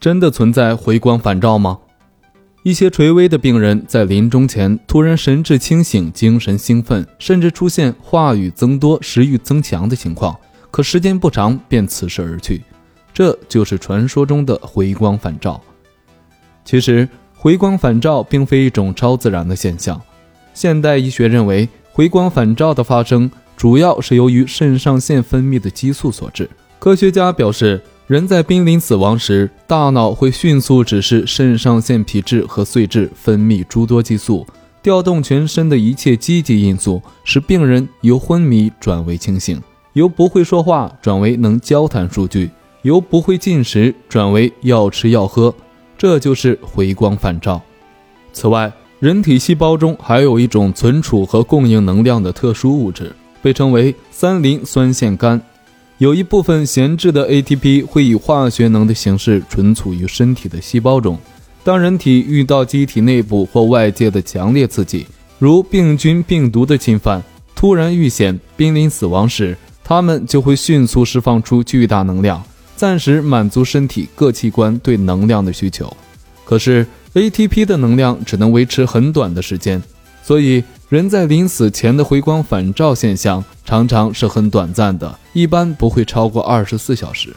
真的存在回光返照吗？一些垂危的病人在临终前突然神志清醒、精神兴奋，甚至出现话语增多、食欲增强的情况，可时间不长便辞世而去，这就是传说中的回光返照。其实，回光返照并非一种超自然的现象。现代医学认为，回光返照的发生主要是由于肾上腺分泌的激素所致。科学家表示。人在濒临死亡时，大脑会迅速指示肾上腺皮质和髓质分泌诸多激素，调动全身的一切积极因素，使病人由昏迷转为清醒，由不会说话转为能交谈数据，由不会进食转为要吃要喝，这就是回光返照。此外，人体细胞中还有一种存储和供应能量的特殊物质，被称为三磷酸腺苷。有一部分闲置的 ATP 会以化学能的形式存储于身体的细胞中。当人体遇到机体内部或外界的强烈刺激，如病菌、病毒的侵犯，突然遇险、濒临死亡时，它们就会迅速释放出巨大能量，暂时满足身体各器官对能量的需求。可是 ATP 的能量只能维持很短的时间，所以。人在临死前的回光返照现象常常是很短暂的，一般不会超过二十四小时。